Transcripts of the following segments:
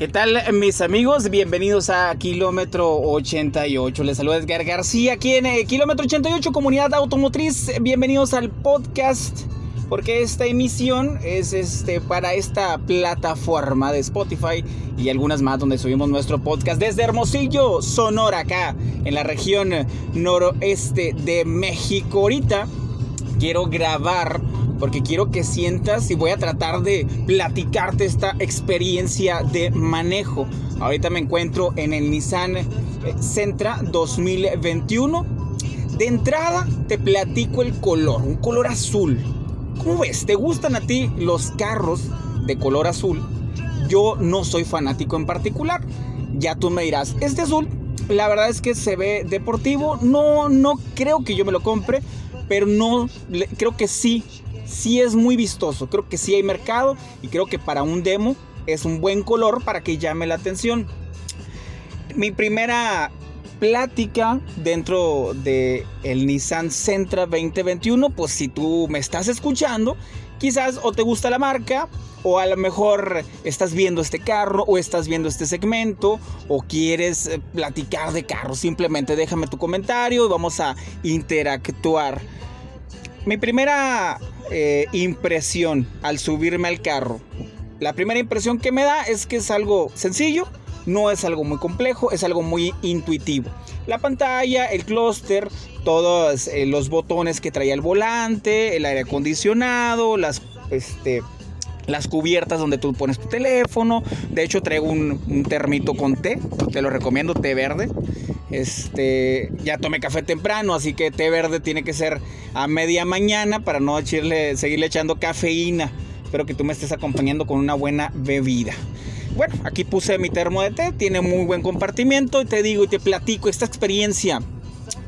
¿Qué tal mis amigos? Bienvenidos a Kilómetro 88. Les saluda Edgar García aquí en eh, Kilómetro 88 Comunidad Automotriz. Bienvenidos al podcast porque esta emisión es este para esta plataforma de Spotify y algunas más donde subimos nuestro podcast desde Hermosillo, Sonora acá en la región noroeste de México. Ahorita quiero grabar porque quiero que sientas y voy a tratar de platicarte esta experiencia de manejo. Ahorita me encuentro en el Nissan Sentra eh, 2021. De entrada te platico el color, un color azul. ¿Cómo ves? ¿Te gustan a ti los carros de color azul? Yo no soy fanático en particular. Ya tú me dirás, este azul, la verdad es que se ve deportivo. No, no creo que yo me lo compre, pero no, creo que sí sí es muy vistoso, creo que sí hay mercado y creo que para un demo es un buen color para que llame la atención. Mi primera plática dentro de el Nissan Sentra 2021, pues si tú me estás escuchando, quizás o te gusta la marca o a lo mejor estás viendo este carro o estás viendo este segmento o quieres eh, platicar de carro, simplemente déjame tu comentario y vamos a interactuar. Mi primera eh, impresión al subirme al carro. La primera impresión que me da es que es algo sencillo, no es algo muy complejo, es algo muy intuitivo. La pantalla, el clúster, todos eh, los botones que traía el volante, el aire acondicionado, las, este, las cubiertas donde tú pones tu teléfono. De hecho, traigo un, un termito con té, te lo recomiendo, té verde. Este, ya tomé café temprano, así que té verde tiene que ser a media mañana para no echarle, seguirle echando cafeína. Espero que tú me estés acompañando con una buena bebida. Bueno, aquí puse mi termo de té, tiene muy buen compartimiento y te digo y te platico esta experiencia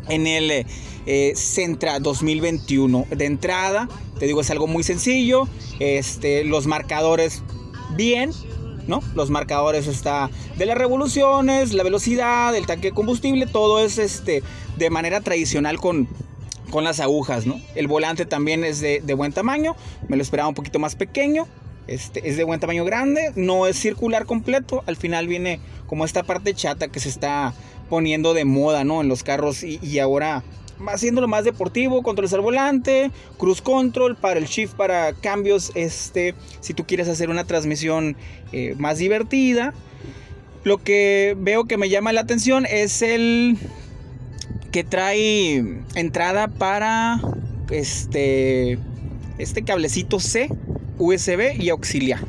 en el eh, Centra 2021. De entrada, te digo, es algo muy sencillo. Este, los marcadores bien, ¿no? Los marcadores está de las revoluciones, la velocidad, el tanque de combustible, todo es este de manera tradicional con, con las agujas, ¿no? El volante también es de, buen tamaño, me lo esperaba un poquito más pequeño, este, es de buen tamaño grande, no es circular completo, al final viene como esta parte chata que se está poniendo de moda, ¿no? En los carros y, y ahora haciéndolo más deportivo, controles al volante, cruise control para el shift para cambios, este, si tú quieres hacer una transmisión eh, más divertida. Lo que veo que me llama la atención es el que trae entrada para este este cablecito C, USB y auxiliar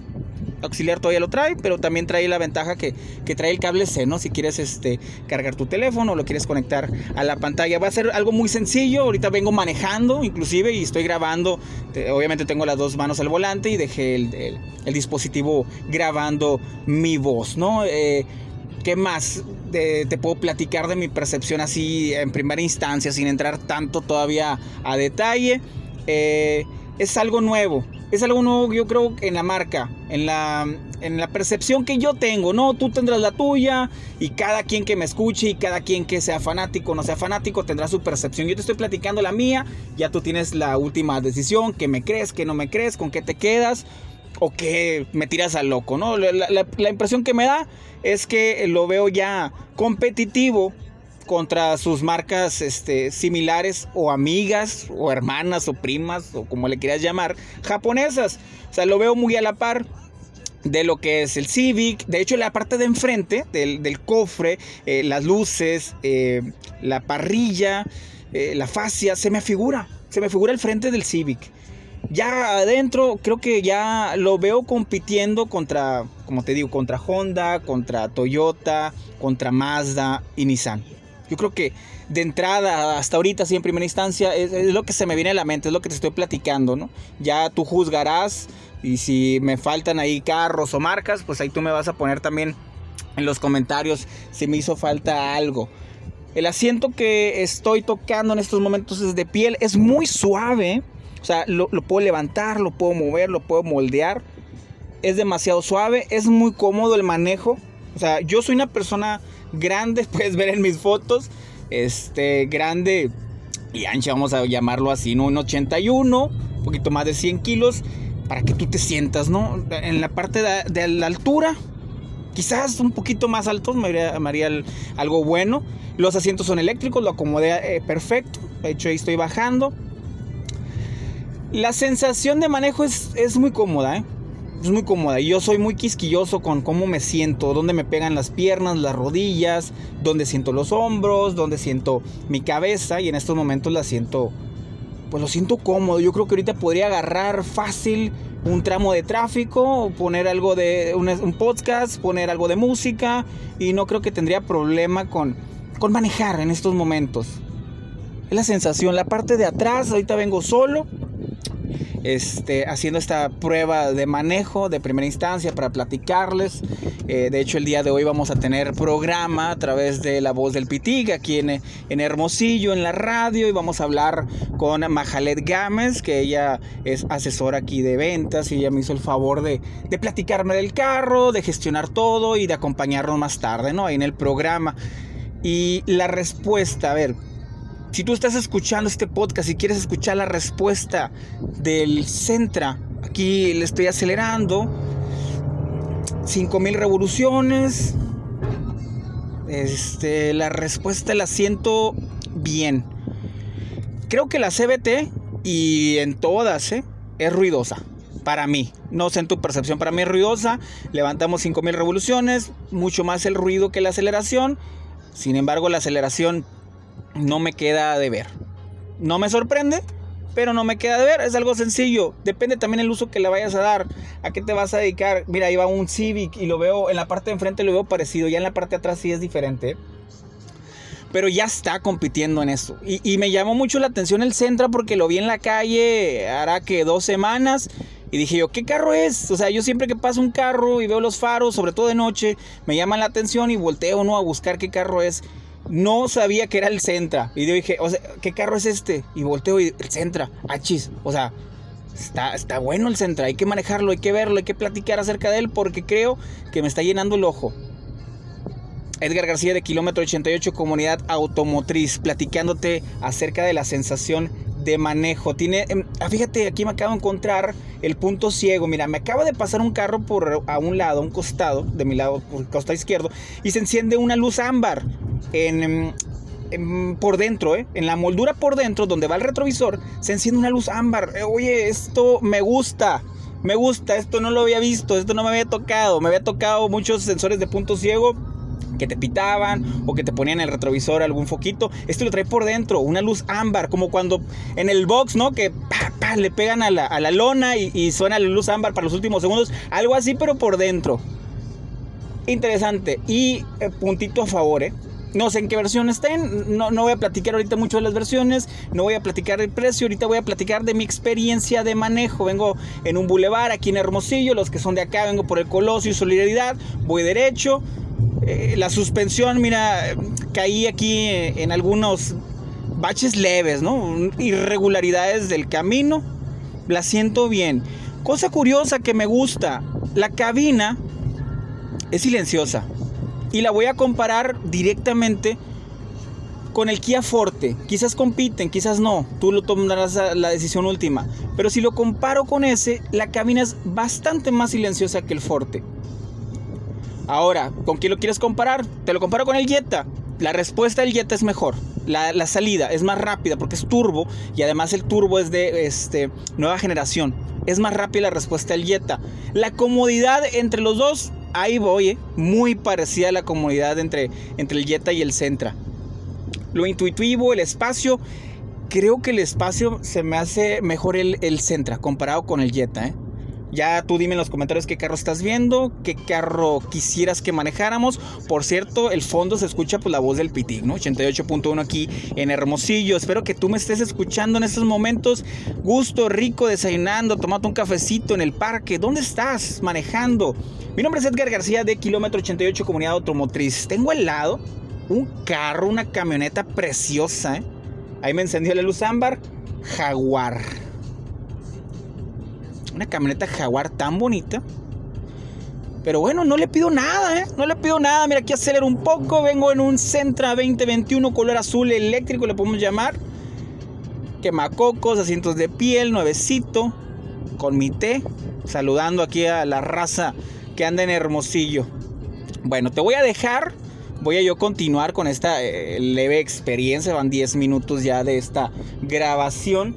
auxiliar todavía lo trae, pero también trae la ventaja que, trae el cable C, ¿no? Si quieres este, cargar tu teléfono o lo quieres conectar a la pantalla. Va a ser algo muy sencillo. Ahorita vengo manejando, inclusive, y estoy grabando. Obviamente tengo las dos manos al volante y dejé el, dispositivo grabando mi voz, ¿no? Eh, ¿Qué más te, puedo platicar de mi percepción así en primera instancia, sin entrar tanto todavía a detalle? Eh, es algo nuevo. Es algo nuevo, yo creo, en la marca, en la, en la percepción que yo tengo, ¿no? Tú tendrás la tuya y cada quien que me escuche y cada quien que sea fanático o no sea fanático tendrá su percepción. Yo te estoy platicando la mía, ya tú tienes la última decisión, que me crees, que no me crees, con qué te quedas o que me tiras al loco, ¿no? la impresión que me da es que lo veo ya competitivo contra sus marcas este, similares o amigas o hermanas o primas o como le quieras llamar, japonesas. O sea, lo veo muy a la par de lo que es el Civic. De hecho, la parte de enfrente del, cofre, eh, las luces, eh, la parrilla, eh, la fascia, se me figura. Se me figura el frente del Civic. Ya adentro creo que ya lo veo compitiendo contra, como te digo, contra Honda, contra Toyota, contra Mazda y Nissan. Yo creo que de entrada, hasta ahorita, sí, en primera instancia, es, lo que se me viene a la mente, es lo que te estoy platicando, ¿no? Ya tú juzgarás y si me faltan ahí carros o marcas, pues ahí tú me vas a poner también en los comentarios si me hizo falta algo. El asiento que estoy tocando en estos momentos es de piel, es muy suave, o sea, lo, puedo levantar, lo puedo mover, lo puedo moldear. Es demasiado suave, es muy cómodo el manejo. O sea, yo soy una persona grande, puedes ver en mis fotos, este, grande y ancha, vamos a llamarlo así, ¿no? Un 81, un poquito más de 100 kilos, para que tú te sientas, ¿no? En la parte de, la altura, quizás un poquito más altos, me haría, algo bueno. Los asientos son eléctricos, lo acomodé eh, perfecto. De hecho, ahí estoy bajando. La sensación de manejo es, es muy cómoda, ¿eh? Es muy cómoda. Yo soy muy quisquilloso con cómo me siento, dónde me pegan las piernas, las rodillas, dónde siento los hombros, dónde siento mi cabeza y en estos momentos la siento, pues lo siento cómodo. Yo creo que ahorita podría agarrar fácil un tramo de tráfico, poner algo de un, podcast, poner algo de música y no creo que tendría problema con, con manejar en estos momentos. Es la sensación, la parte de atrás, ahorita vengo solo este, haciendo esta prueba de manejo de primera instancia para platicarles. Eh, de hecho, el día de hoy vamos a tener programa a través de La Voz del Pitig aquí en, en Hermosillo, en la radio, y vamos a hablar con Majalet Gámez, que ella es asesora aquí de ventas y ella me hizo el favor de, de platicarme del carro, de gestionar todo y de acompañarnos más tarde, ¿no? Ahí en el programa. Y la respuesta, a ver, si tú estás escuchando este podcast y quieres escuchar la respuesta del Centra, aquí le estoy acelerando. 5000 revoluciones. Este, la respuesta la siento bien. Creo que la CBT y en todas ¿eh? es ruidosa. Para mí, no sé en tu percepción, para mí es ruidosa. Levantamos 5000 revoluciones, mucho más el ruido que la aceleración. Sin embargo, la aceleración no me queda de ver. No me sorprende, pero no me queda de ver. Es algo sencillo. Depende también el uso que le vayas a dar. ¿A qué te vas a dedicar? Mira, ahí va un Civic y lo veo en la parte de enfrente lo veo parecido. Ya en la parte de atrás sí es diferente. Pero ya está compitiendo en eso. Y, me llamó mucho la atención el Centra porque lo vi en la calle hará que dos semanas. Y dije yo, ¿qué carro es? O sea, yo siempre que paso un carro y veo los faros, sobre todo de noche, me llaman la atención y volteo ¿no? a buscar qué carro es no sabía que era el Centra. Y yo dije, o sea, ¿qué carro es este? Y volteo y el Centra, achis. O sea, está, está bueno el Centra, hay que manejarlo, hay que verlo, hay que platicar acerca de él porque creo que me está llenando el ojo. Edgar García de Kilómetro 88, Comunidad Automotriz, platicándote acerca de la sensación de manejo. Tiene, em, ah, fíjate, aquí me acabo de encontrar el punto ciego. Mira, me acaba de pasar un carro por a un lado, a un costado, de mi lado, por el costado izquierdo, y se enciende una luz ámbar en, por dentro, ¿eh? en la moldura por dentro, donde va el retrovisor, se enciende una luz ámbar. Eh, oye, esto me gusta. Me gusta, esto no lo había visto, esto no me había tocado. Me había tocado muchos sensores de punto ciego que te pitaban o que te ponían en el retrovisor algún foquito. Esto lo trae por dentro, una luz ámbar, como cuando en el box, ¿no? Que le pegan a la, lona y, suena la luz ámbar para los últimos segundos. Algo así, pero por dentro. Interesante. Y eh, puntito a favor, ¿eh? No sé en qué versión estén, no, no voy a platicar ahorita mucho de las versiones, no voy a platicar del precio, ahorita voy a platicar de mi experiencia de manejo. Vengo en un bulevar aquí en Hermosillo, los que son de acá, vengo por el Colosio y Solidaridad, voy derecho, eh, la suspensión, mira, caí aquí en algunos baches leves, ¿no? Irregularidades del camino. La siento bien. Cosa curiosa que me gusta, la cabina es silenciosa. Y la voy a comparar directamente con el Kia Forte. Quizás compiten, quizás no. Tú lo tomarás la decisión última. Pero si lo comparo con ese, la cabina es bastante más silenciosa que el Forte. Ahora, ¿con quién lo quieres comparar? Te lo comparo con el Jetta. La respuesta del Jetta es mejor. La, salida es más rápida porque es turbo y además el turbo es de este, nueva generación. Es más rápida la respuesta del Jetta. La comodidad entre los dos, ahí voy, eh, muy parecida a la comodidad entre, entre el Jetta y el Sentra. Lo intuitivo, el espacio, creo que el espacio se me hace mejor el, el Sentra comparado con el Jetta. ¿eh? Ya tú dime en los comentarios qué carro estás viendo, qué carro quisieras que manejáramos. Por cierto, el fondo se escucha pues, la voz del Pitig, ¿no? 88.1 aquí en Hermosillo. Espero que tú me estés escuchando en estos momentos. Gusto, rico, desayunando, tomando un cafecito en el parque. ¿Dónde estás manejando? Mi nombre es Edgar García de Kilómetro 88 Comunidad Automotriz. Tengo al lado un carro, una camioneta preciosa. ¿eh? Ahí me encendió la luz ámbar. Jaguar. Una camioneta Jaguar tan bonita. Pero bueno, no le pido nada, ¿eh? No le pido nada. Mira, aquí acelero un poco. Vengo en un Centra 2021 color azul eléctrico, le podemos llamar. Quemacocos, asientos de piel, nuevecito. Con mi té. Saludando aquí a la raza que anda en Hermosillo. Bueno, te voy a dejar, voy a yo continuar con esta eh, leve experiencia, van 10 minutos ya de esta grabación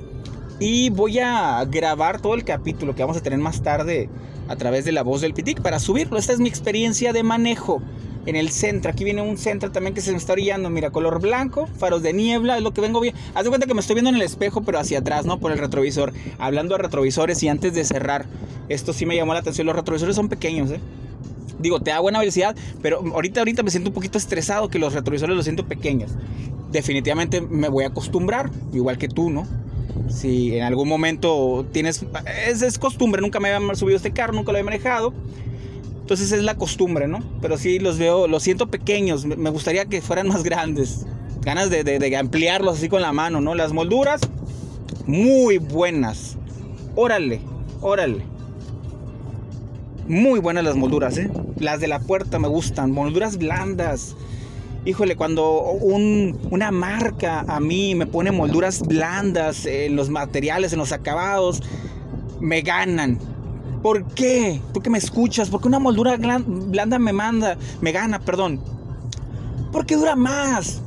y voy a grabar todo el capítulo que vamos a tener más tarde a través de la voz del Pitic para subirlo. Esta es mi experiencia de manejo en el centro. Aquí viene un centro también que se me está orillando. Mira, color blanco, faros de niebla, es lo que vengo bien. Haz de cuenta que me estoy viendo en el espejo, pero hacia atrás, ¿no? Por el retrovisor. Hablando de retrovisores y antes de cerrar, esto sí me llamó la atención. Los retrovisores son pequeños, ¿eh? Digo, te da buena velocidad, pero ahorita, ahorita me siento un poquito estresado que los retrovisores los siento pequeños. Definitivamente me voy a acostumbrar, igual que tú, ¿no? Si en algún momento tienes... Es, es costumbre, nunca me había subido este carro, nunca lo he manejado. Entonces es la costumbre, ¿no? Pero sí los veo, los siento pequeños. Me gustaría que fueran más grandes. Ganas de, de, ampliarlos así con la mano, ¿no? Las molduras, muy buenas. Órale, órale. Muy buenas las molduras, ¿eh? Las de la puerta me gustan. Molduras blandas. Híjole, cuando una marca a mí me pone molduras blandas en los materiales, en los acabados, me ganan ¿Por qué? Tú que me escuchas, ¿por qué una moldura blanda me manda, me gana, perdón? Porque dura más.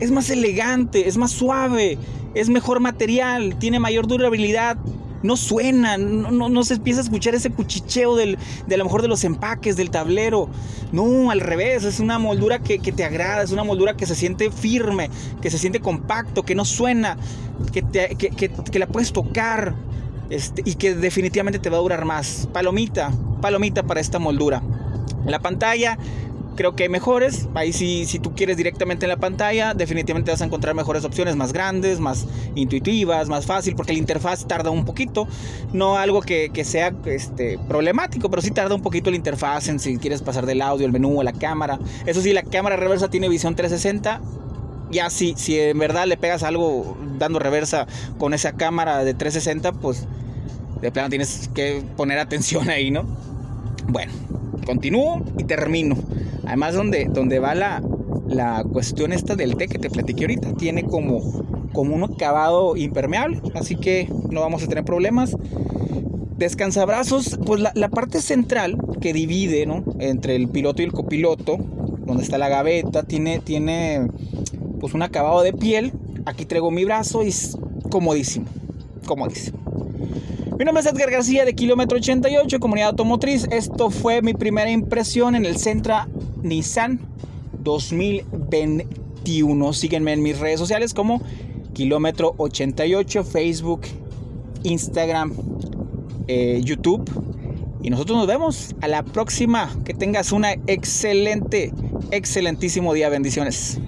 Es más elegante, es más suave, es mejor material, tiene mayor durabilidad. No suena, no, se empieza a escuchar ese cuchicheo del, de a lo mejor de los empaques, del tablero. No, al revés, es una moldura que, te agrada, es una moldura que se siente firme, que se siente compacto, que no suena, que, que la puedes tocar, este, y que definitivamente te va a durar más. Palomita, palomita para esta moldura. La pantalla creo que hay mejores. Ahí si, si tú quieres directamente en la pantalla, definitivamente vas a encontrar mejores opciones, más grandes, más intuitivas, más fácil, porque la interfaz tarda un poquito. No algo que, sea este, problemático, pero sí tarda un poquito la interfaz en si quieres pasar del audio, el menú, a la cámara. Eso sí, la cámara reversa tiene visión 360 ya si, si en verdad le pegas algo dando reversa con esa cámara de 360, pues de plano tienes que poner atención ahí, ¿no? Bueno, continúo y termino. Además, donde, donde va la, la cuestión esta del té que te platiqué ahorita, tiene como, como un acabado impermeable, así que no vamos a tener problemas. Descansabrazos, pues la, la parte central que divide ¿no? entre el piloto y el copiloto, donde está la gaveta, tiene, tiene pues un acabado de piel. Aquí traigo mi brazo y es comodísimo, comodísimo. Mi nombre es Edgar García de Kilómetro 88, Comunidad Automotriz. Esto fue mi primera impresión en el Centra Nissan 2021. Síguenme en mis redes sociales como Kilómetro 88, Facebook, Instagram, eh, YouTube. Y nosotros nos vemos a la próxima. Que tengas una excelente, excelentísimo día. Bendiciones.